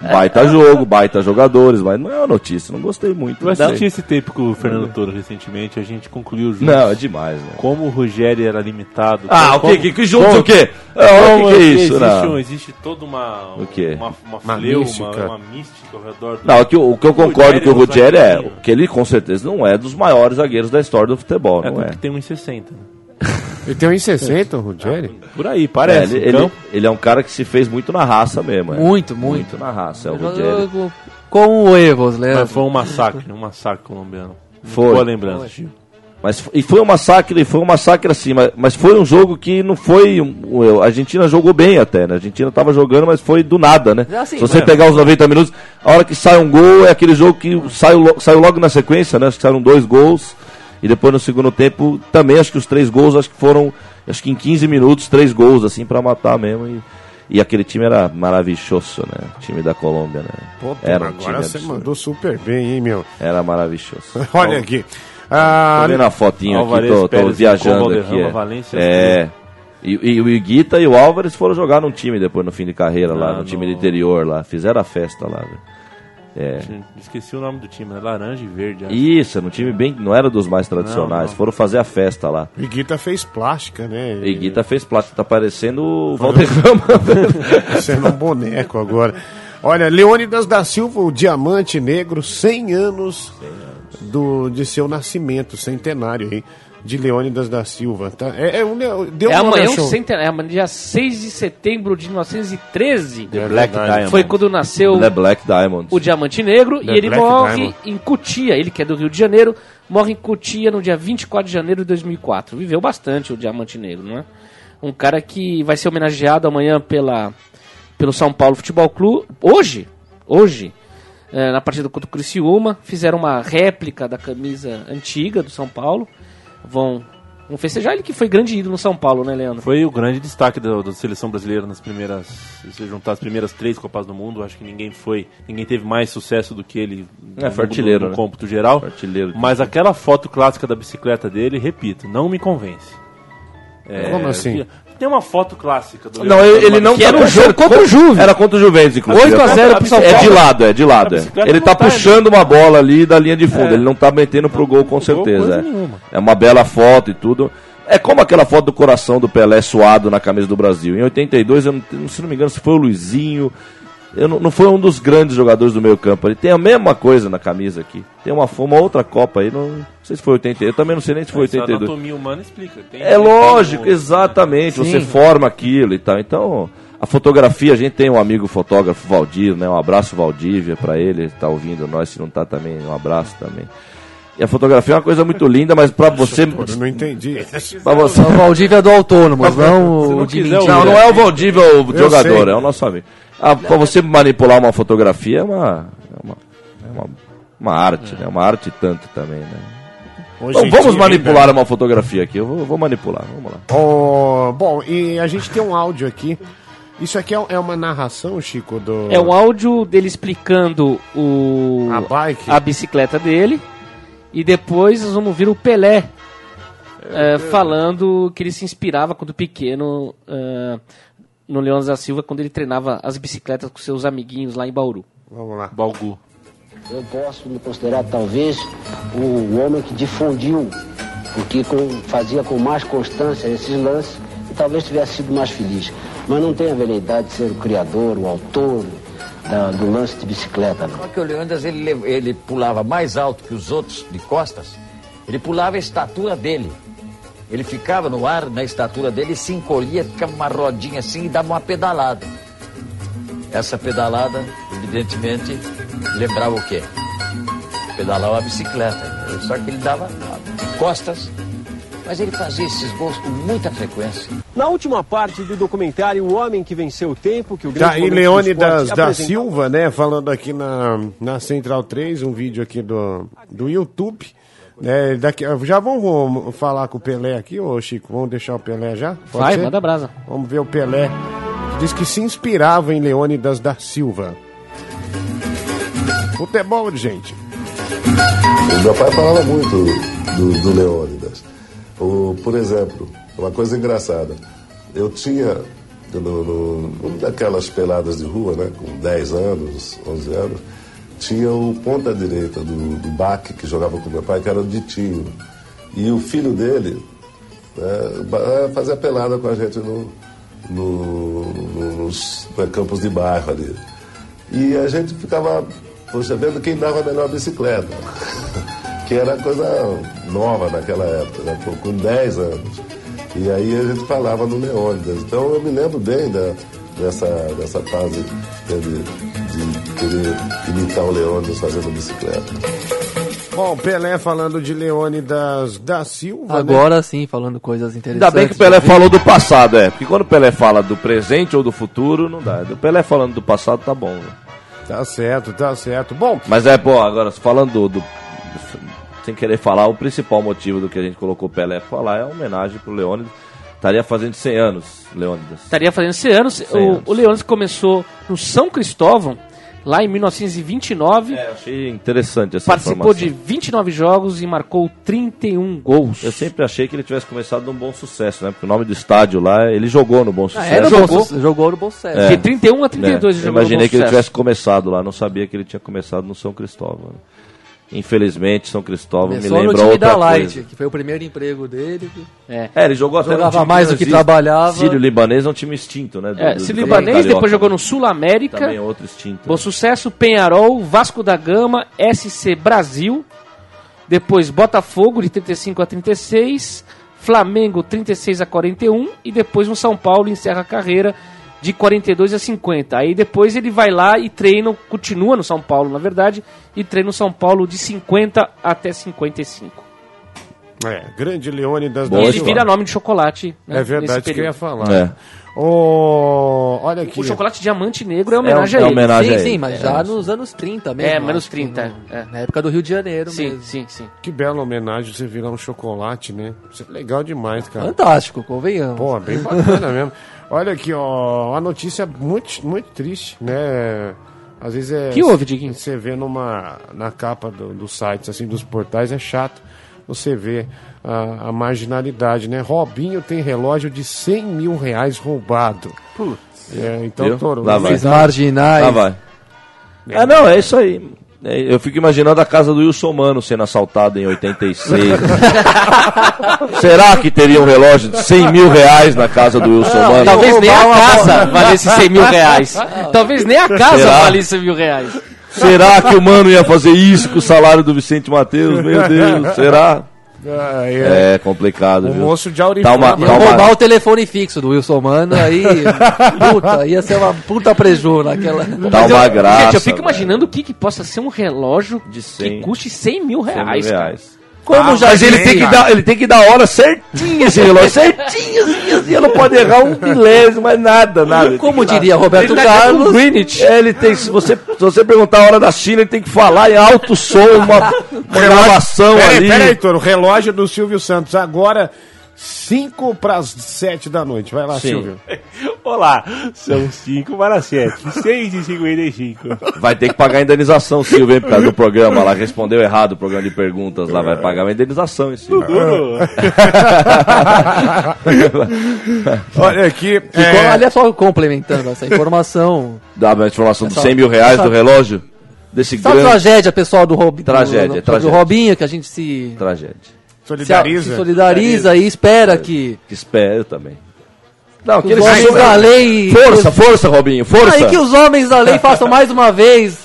baita jogo, baita jogadores, mas não é uma notícia. Não gostei muito. Eu não assisti sei. esse tempo com o Fernando Toro recentemente, a gente concluiu juntos Não, é demais, né? como o Rogério era limitado. Ah, o como, que? Que, que juntos como- o quê? Ah, o que, que é isso? Existe, Não. um- existe toda uma, O quê? uma, uma, Uma fleu, mística. Uma, uma mística ao redor do... Não, o que, eu- o que eu concordo com o Rogério é que ele com certeza não é dos maiores zagueiros da história do futebol, É não é? porque tem 1,60. né? Ele tem 1,60, o Rogério? Por aí, É, parece. ele, então, ele, ele é um cara que se fez muito na raça mesmo. é. Muito, muito. na raça, é o Jogo Rogério. Com o Evos, né? mas foi um massacre, um massacre colombiano. Foi. Boa lembrança, Gil. Mas e foi um massacre, e foi um massacre assim, mas, mas foi um jogo que não foi. um- a Argentina jogou bem até, né? A Argentina tava jogando, mas foi do nada, né? Ah, sim, Se você pegar os 90 minutos, a hora que sai um gol é aquele jogo que saiu, saiu logo na sequência, né? Acho que saíram dois gols. E depois no segundo tempo, também acho que os três gols, acho que foram, acho que em 15 minutos, três gols, assim, pra matar mesmo. E, e aquele time era maravilhoso, né? O time da Colômbia, né? Pô, era um agora time você absurdo. mandou super bem, hein, meu? Era maravilhoso. Olha aqui. Ah, Tô vendo a fotinho aqui, Alvarez tô, tô Pérez viajando aqui. É, Valência, é. E, e o Iguita e o Álvares foram jogar num time depois, no fim de carreira, lá, Ah, no time no- do interior lá. Fizeram a festa lá, velho. É. Esqueci o nome do time, né? Laranja e verde. acho. Isso, no time bem. Não era dos mais tradicionais. Não, não. Foram fazer a festa lá. o Iguita fez plástica, né? E Iguita fez plástico, tá parecendo o Valderrama. Sendo um boneco agora. Olha, Leônidas da Silva, o diamante negro, 100 anos do, de seu nascimento, centenário aí, de Leônidas da Silva. Tá? É, é um, deu É um amanhã, show. um centenário, é amanhã, dia 6 de setembro de 1913. The Black verdade. Diamond. Foi quando nasceu The Black Diamond. o Diamante Negro The e ele Black morre Diamond. em Cutia, ele que é do Rio de Janeiro, morre em Cutia no dia 24 de janeiro de 2004. Viveu bastante o Diamante Negro, não é? Um cara que vai ser homenageado amanhã pela, pelo São Paulo Futebol Clube. Hoje, hoje, eh, na partida contra o Criciúma, fizeram uma réplica da camisa antiga do São Paulo. Vão, vão festejar ele que foi grande ídolo no São Paulo, né, Leandro? Foi o grande destaque da, da seleção brasileira nas primeiras. Se juntar as primeiras três Copas do Mundo, acho que ninguém foi. Ninguém teve mais sucesso do que ele É, foi artilheiro, no, né? cômputo geral. Artilheiro. Mas aquela foto clássica da bicicleta dele, repito, não me convence. É, Como assim? Tem uma foto clássica do Não, ele, ele não Que tá era um jogo contra o Juve. Era contra o Juventus, inclusive. 8 a 0 pro São É de Paulo. lado, é de lado. É. Ele tá tá puxando uma bola ali da linha de fundo. É. Ele não tá metendo pro gol com certeza. coisa É. nenhuma. é uma bela foto e tudo. É como aquela foto do coração do Pelé suado na camisa do Brasil. Em 82, eu não, se não me engano, se foi o Luizinho. Eu não, não foi um dos grandes jogadores do meio campo. Ele tem a mesma coisa na camisa aqui. Tem uma, uma outra Copa aí, não, não sei se foi 82. Eu também não sei nem se foi Essa 82. anatomia humana explica. Tem- É lógico, exatamente. Você Sim. forma aquilo e tal. Então, a fotografia, a gente tem um amigo fotógrafo, Valdir, né? Um abraço, Valdívia, pra ele. Tá ouvindo nós, se não tá também, um abraço também. E a fotografia é uma coisa muito linda, mas pra você. Eu não entendi. Pra você O Valdívia é do Autônomos, não não o de não, não é o Valdívia o Eu jogador, sei. é o nosso amigo. Ah, pra você manipular uma fotografia é uma. É uma, é uma, uma arte, né? Uma arte tanto também, né? Hoje Então, vamos dia, manipular uma fotografia aqui. Eu vou, vou manipular, vamos lá. Oh, bom, e a gente tem um áudio aqui. Isso aqui é, é uma narração, Chico, do. É um áudio dele explicando o A bike? a bicicleta dele e depois nós vamos ver o Pelé eh, falando que ele se inspirava quando pequeno eh, no Leônidas da Silva quando ele treinava as bicicletas com seus amiguinhos lá em Bauru. Vamos lá. Balgu. Eu posso me considerar talvez o homem que difundiu o que com- fazia com mais constância esses lances e talvez tivesse sido mais feliz. Mas não tem a veleidade de ser o criador, o autor da- do lance de bicicleta, não. Só que o Leônidas ele, ele pulava mais alto que os outros de costas, ele pulava a estatura dele. Ele ficava no ar, na estatura dele, se encolhia, ficava uma rodinha assim e dava uma pedalada. Essa pedalada, evidentemente, lembrava o quê? Pedalar uma bicicleta. Só que ele dava de costas, mas ele fazia esses gols com muita frequência. Na última parte do documentário O Homem que Venceu o Tempo, que o Tá grande momento do Leônidas da Silva, né? Falando aqui na, na Central 3, um vídeo aqui do, do YouTube. Né, daqui, já vamos falar com o Pelé aqui, ô Chico? Vamos deixar o Pelé já? Pode Vai, ser? manda brasa. Vamos ver o Pelé. Diz que se inspirava em Leônidas da Silva. Futebol, gente. O meu pai falava muito do, do Leônidas. O, por exemplo, uma coisa engraçada. Eu tinha, no, no, numa daquelas peladas de rua, né, com 10 anos, 11 anos, tinha o ponta-direita do, do Baque, que jogava com meu pai, que era o Ditinho. E o filho dele né, fazia pelada com a gente no, no- no- nos campos de bairro ali. E a gente ficava, poxa, vendo quem dava a melhor bicicleta. que era coisa nova naquela época, né? com- com 10 anos. E aí a gente falava no Leônidas. Então eu me lembro bem da, dessa, dessa fase né, de, de querer imitar o Leônidas fazendo bicicleta. Bom, Pelé falando de Leônidas da Silva. né? Agora sim, falando coisas interessantes. Ainda bem que o Pelé falou do passado, é. Porque quando o Pelé fala do presente ou do futuro, não dá. Do Pelé falando do passado, tá bom. né? Tá certo, tá certo. Bom, Mas é, pô, agora, falando do, do- Sem querer falar, o principal motivo do que a gente colocou o Pelé pra falar é a homenagem pro Leônidas. Estaria fazendo 100 anos, Leônidas. Estaria fazendo 100 anos. 100 o, anos. o Leônidas começou no São Cristóvão, lá em 1929. É, achei interessante essa Participou informação. de 29 jogos e marcou 31 gols. Eu sempre achei que ele tivesse começado num bom sucesso, né? Porque o nome do estádio lá, ele jogou no bom Ah, sucesso. era jogou. jogou, jogou no bom sucesso. É. De 31 a 32 É, ele eu jogou no imaginei Bom que ele Sucesso. tivesse começado lá, não sabia que ele tinha começado no São Cristóvão. né? Infelizmente, São Cristóvão Começou me no lembrou time outra da Light, coisa. que foi o primeiro emprego dele. que- É. É, ele jogou até Jogava time mais do que trabalhava. Sírio Libanês é um time extinto, né? do- É, do- do Sírio Campeonato Libanês, depois jogou no Sul América. Também é outro extinto. Bom sucesso, Penharol, Vasco da Gama, SC Brasil. Depois Botafogo de 35 a 36, Flamengo 36 a 41 e depois no São Paulo encerra a carreira de 42 a 50. Aí depois ele vai lá e treina, continua no São Paulo, na verdade, e treina no São Paulo de 50 até 55. é, grande Leônidas e da ele vira nome de chocolate. né, É verdade que eu ia falar. É. Ô, olha aqui. O chocolate diamante negro é homenagem É a um- é ele. homenagem Sim, a sim, ele. mas É, já nos anos 30 mesmo. É, menos acho que 30. no- é. Na época do Rio de Janeiro Sim, mesmo. sim, sim. Que bela homenagem você virar um chocolate, né? Isso é legal demais, cara. Fantástico, convenhamos. Pô, bem bacana mesmo. Olha aqui, ó, uma notícia muito, muito triste, né? Às vezes é. Que houve, Diguinho? Você vê numa, na capa do- dos sites, assim, dos portais, é chato você ver a, a marginalidade, né? Robinho tem relógio de 100 mil reais roubado. É, então? Toro, Lá vai. Marginais. Ah, vai. Ah, não, é isso aí. É, Eu fico imaginando a casa do Wilson Mano sendo assaltada em 86. Será que teria um relógio de 100 mil reais na casa do Wilson Mano? Talvez nem a casa valesse 100 mil reais. Talvez nem a casa Será? valesse 100 mil reais. Será que o Mano ia fazer isso com o salário do Vicente Matheus? Meu Deus, será? Ah, é. É complicado, O viu? moço de Tá Auriflama. uma- Ia tá uma- roubar o telefone fixo do Wilson Mano, aí. puta, ia ser uma puta preju naquela. Tá Mas eu- uma graça. Gente, eu fico velho. imaginando o que, que possa ser um relógio De que 100. custe 100 mil 100 mil reais. Como já Mas ele tem, que dar, ele tem que dar a hora certinha esse relógio, certinho, assim, assim, não pode errar um milésimo, mas nada, nada. Ele Como diria Roberto Ele tá Carlos. Greenwich. É, ele tem, se você, se você perguntar a hora da China, ele tem que falar em alto som, uma, uma gravação Peraí, ali. peraí, Toro. Relógio do Silvio Santos. Agora, 5 para as 7 da noite. Vai lá, Sim. Silvio. Olá, são 5 para 7, 6 e 55. Vai ter que pagar a indenização, Silvio, hein, por causa do programa lá. Respondeu errado o programa de perguntas lá. Vai pagar uma indenização, hein, Silvio. Duro. Olha aqui. Que, é, Aliás, só complementando essa informação. Dá a informação dos Essa- 100 mil reais essa- do relógio? Desse grande... tragédia, pessoal do Robinho. Tragédia, do, tragédia. do Robinho, que a gente se. Tragédia. Solidariza. se solidariza e espera que Espero também. Não, Os que eles homens da lei- Força, força, Robinho, força. Aí que os homens da lei façam mais uma vez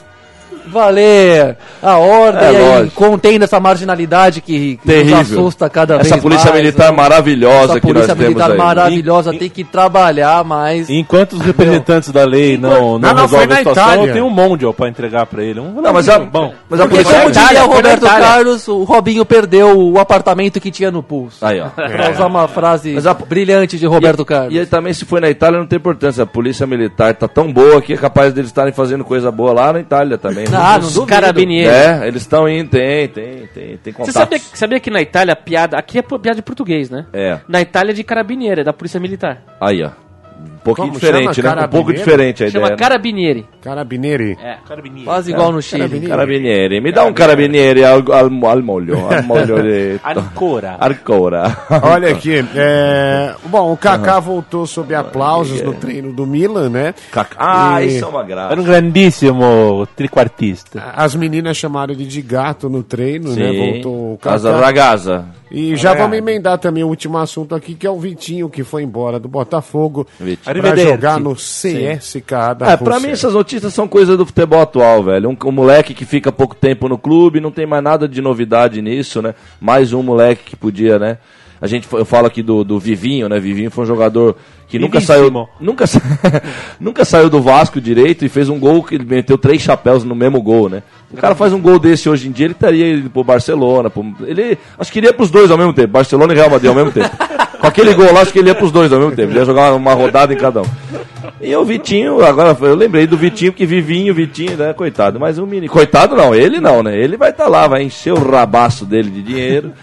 valer a ordem É, e contendo essa marginalidade que, que nos assusta cada Essa vez polícia mais, militar né? maravilhosa Essa que nós polícia temos militar aí. maravilhosa tem que trabalhar mais. Enquanto os representantes da lei não, não, Não, não, foi resolvem na a situação, Itália. eu tenho um monte pra entregar pra ele. Um Não, mas a, bom. mas a Porque polícia como Itália, diria o Roberto. Carlos, o Robinho perdeu o apartamento que tinha no pulso. Aí, ó. Pra usar uma frase Mas a- brilhante de Roberto Carlos. E aí também, se foi na Itália, não tem importância. A polícia militar tá tão boa que é capaz deles estarem fazendo coisa boa lá na Itália também. né? Ah, Os carabinieri. É, eles estão indo, tem, tem, tem, tem Você contatos. sabia, sabia que na Itália a piada. Aqui é piada de português, né? É, Na Itália é de carabinieri, é da polícia militar. aí, ó. Um pouquinho Como diferente, chama? né? Um pouco diferente a Chama ideia. né? carabinieri. Carabinieri. É. Quase igual no Chile. Carabinieri. Carabinieri, me dá um carabinieri al, al, al molho, al molho de... Ancora. Ancora. Olha aqui, é... bom, o Kaká voltou sob aplausos no treino do Milan, né? Cac- Ah, E- isso é uma graça. Era um grandíssimo triquartista. As meninas chamaram ele de gato no treino, né? Voltou o Casa Kaká. Ragazza. E já É. vamos emendar também o último assunto aqui, que é o Vitinho, que foi embora do Botafogo Vitinho. Para Arrivederci. jogar no CSKA da É, pra mim essas notícias são coisas do futebol atual, velho. Um, um moleque que fica pouco tempo no clube, não tem mais nada de novidade nisso, né? Mais um moleque que podia, né? A gente, eu falo aqui do, do Vivinho, né? Vivinho foi um jogador que nunca saiu, nunca, sa- nunca saiu do Vasco direito e fez um gol que ele meteu três chapéus no mesmo gol, né? O cara faz um gol desse hoje em dia, ele estaria indo pro Barcelona, pro- ele acho que iria pros dois ao mesmo tempo, Barcelona e Real Madrid ao mesmo tempo. Com aquele gol lá, acho que ele ia pros dois ao mesmo tempo, ele ia jogar uma rodada em cada um. E o Vitinho, agora eu lembrei do Vitinho, que Vivinho, Vitinho, né? Coitado. Mas o menino. Coitado não, ele não, né? Ele vai estar lá, vai encher o rabaço dele de dinheiro.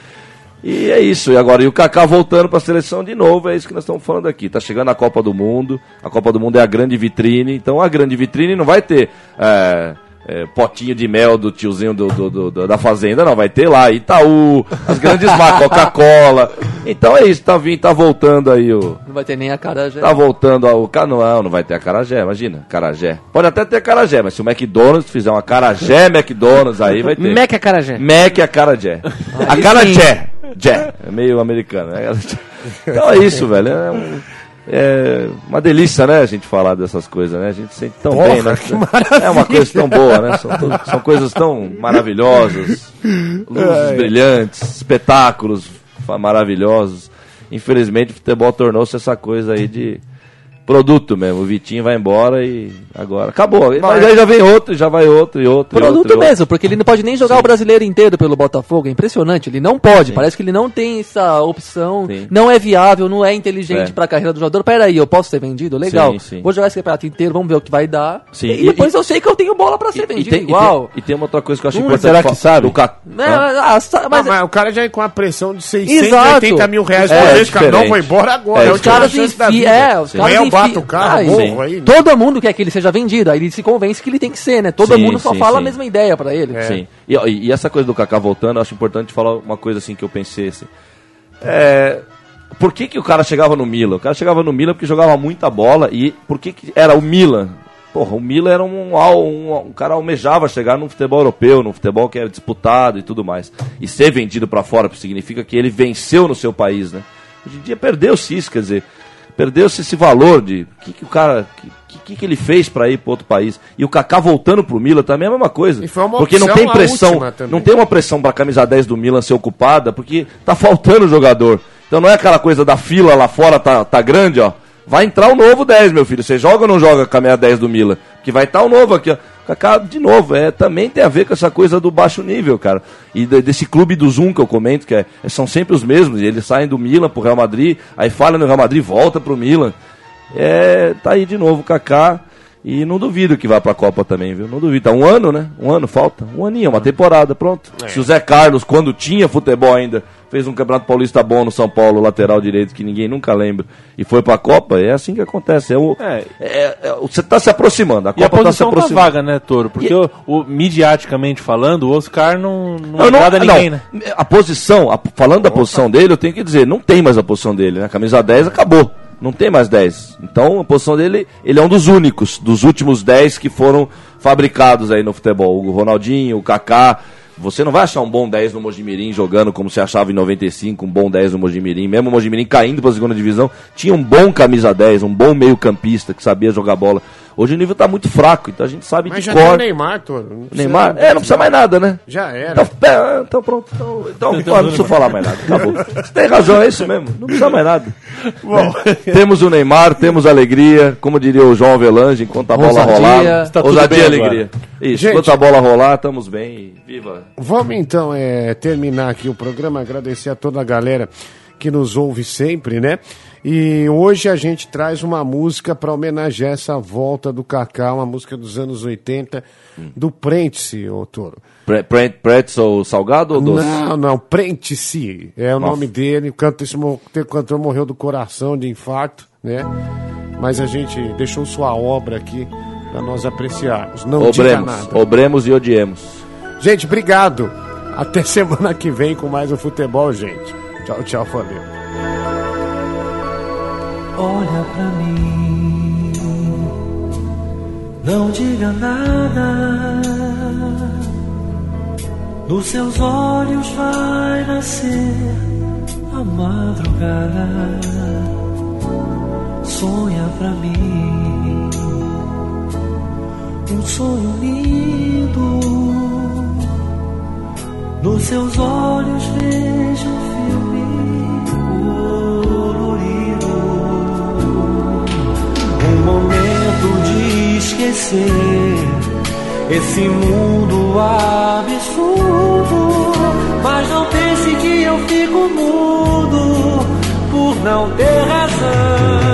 E é isso. E agora, e o Kaká voltando para a seleção de novo, é isso que nós estamos falando aqui. Tá chegando a Copa do Mundo. A Copa do Mundo é a grande vitrine. Então a grande vitrine não vai ter. é, é, potinho de mel do tiozinho do, do- do- da fazenda, não, vai ter lá Itaú, as grandes marcas, Coca-Cola. Então é isso, tá vindo, tá voltando aí o, Não vai ter nem a cara já. Tá voltando ao Não, não vai ter a Carajé, imagina. Carajé. Pode até ter Carajé, mas se o McDonald's fizer uma Carajé McDonald's, aí vai ter. Mac é carajé. Mac é a Carajé. A Aí Carajé. Jé. É meio americano. né? Então é isso, velho. É, um- é uma delícia, né, a gente falar dessas coisas, né? A gente sente tão Porra, bem, né? É uma coisa tão boa, né? São, são coisas tão maravilhosas. Luzes brilhantes, espetáculos maravilhosos. Infelizmente, o futebol tornou-se essa coisa aí de produto mesmo. O Vitinho vai embora e agora acabou. Mas aí já vem outro, já vai outro e outro. e Produto outro, e outro. mesmo, porque ele não pode nem jogar o brasileiro inteiro pelo Botafogo. É impressionante. Ele não pode. Parece que ele não tem essa opção. Sim. Não é viável, não é inteligente É. pra carreira do jogador. Pera aí, eu posso ser vendido? Legal. Sim, sim. Vou jogar esse campeonato inteiro, vamos ver o que vai dar. Sim. E, E- depois e- eu sei que eu tenho bola pra ser E- e vendido tem- e igual. tem- E tem uma outra coisa que eu acho Hum, importante. será que sabe? do Ca- ah, sa- Mas, mas mas o cara já é com a pressão de 680 Exato. mil reais É, por mês, é cara. Não, vou embora agora. É, É, os a caras chance da enfi- vida. é, os Amanhã eu caras bato enfi- o carro, Ah, morro sim. aí. né? todo mundo quer que ele seja vendido. Aí ele se convence que ele tem que ser, né? Todo Sim, mundo só sim, fala sim. a mesma ideia pra ele. Sim. E, e- essa coisa do Kaká voltando, eu acho importante falar uma coisa assim que eu pensei assim. É, por que, que o cara chegava no Milan? O cara chegava no Milan porque jogava muita bola e por que, que era o Milan? Porra, o Milan era um, um, um cara almejava chegar num futebol europeu, num futebol que era disputado e tudo mais. E ser vendido pra fora significa que ele venceu no seu país, né? Hoje em dia perdeu-se isso, quer dizer, perdeu-se esse valor de o que, que o cara, que, que, que ele fez pra ir para outro país. E o Kaká voltando pro Milan também é a mesma coisa. Porque não tem a pressão, não tem uma pressão pra camisa 10 do Milan ser ocupada, porque tá faltando jogador. Então não é aquela coisa da fila lá fora tá, tá grande, ó. Vai entrar o novo 10, meu filho. Você joga ou não joga com a meia 10 do Milan? Que vai estar o novo aqui, ó. Kaká, de novo, é, também tem a ver com essa coisa do baixo nível, cara. E de- desse clube do Zoom que eu comento, que é, são sempre os mesmos. Eles saem do Milan pro Real Madrid, aí falha no Real Madrid, volta pro Milan. É, tá aí de novo Kaká. E não duvido que vá pra Copa também, viu? Não duvido. Tá um ano, né? Um ano falta. Um aninho, uma temporada, pronto. Se o Zé Carlos, quando tinha futebol ainda, fez um campeonato paulista bom no São Paulo, lateral direito, que ninguém nunca lembra, e foi pra Copa, é assim que acontece. É o, É. é- é- você tá se aproximando. A E a Copa tá se tá aproximando. vaga, né, Toro? Porque o, o- midiaticamente falando, o Oscar não, não, não- agrada não, ninguém, né? A posição, a- falando da posição dele, eu tenho que dizer, não tem mais a posição dele, né? A camisa 10 acabou. Não tem mais 10. Então a posição dele, ele é um dos únicos, dos últimos 10 que foram fabricados aí no futebol. O Ronaldinho, o Kaká, Você não vai achar um bom 10 no Mojimirim jogando como você achava em 95, um bom 10 no Mojimirim. Mesmo o Mojimirim caindo para a segunda divisão, tinha um bom camisa 10, um bom meio-campista que sabia jogar bola. Hoje o nível tá muito fraco, então a gente sabe Mas de já cor. tem o Neymar, precisa- Neymar? É, não precisa mais nada, né? Já era. Então, é, então pronto. Então, então não preciso falar mais nada. Acabou. Você tem razão, é isso mesmo. Não precisa mais nada. Bom. temos o Neymar, temos alegria, como diria o João Avelange, enquanto a bola rolar. Está tudo ousadia e bem alegria. Isso, Gente. enquanto a bola rolar, estamos bem. e Viva! Vamos então é, terminar aqui o programa, agradecer a toda a galera que nos ouve sempre, né? E hoje a gente traz uma música para homenagear essa volta do Kaká, uma música dos anos 80, do Prentice, ô Toro. Pre- pre- Pretzel salgado ou doce? Não, não, Prentice é o Nossa. nome dele. O cantor, o cantor morreu do coração, de infarto, né? Mas a gente deixou sua obra aqui para nós apreciarmos. Não Obremos, nada. obremos e odiemos. Gente, obrigado. Até semana que vem com mais um futebol, gente. Tchau, tchau, valeu. Olha pra mim, não diga nada. Nos seus olhos vai nascer a madrugada. Sonha pra mim um sonho lindo. Nos seus olhos vejo colorido. Um momento de esquecer esse mundo absurdo. Mas não pense que eu fico mudo por não ter razão.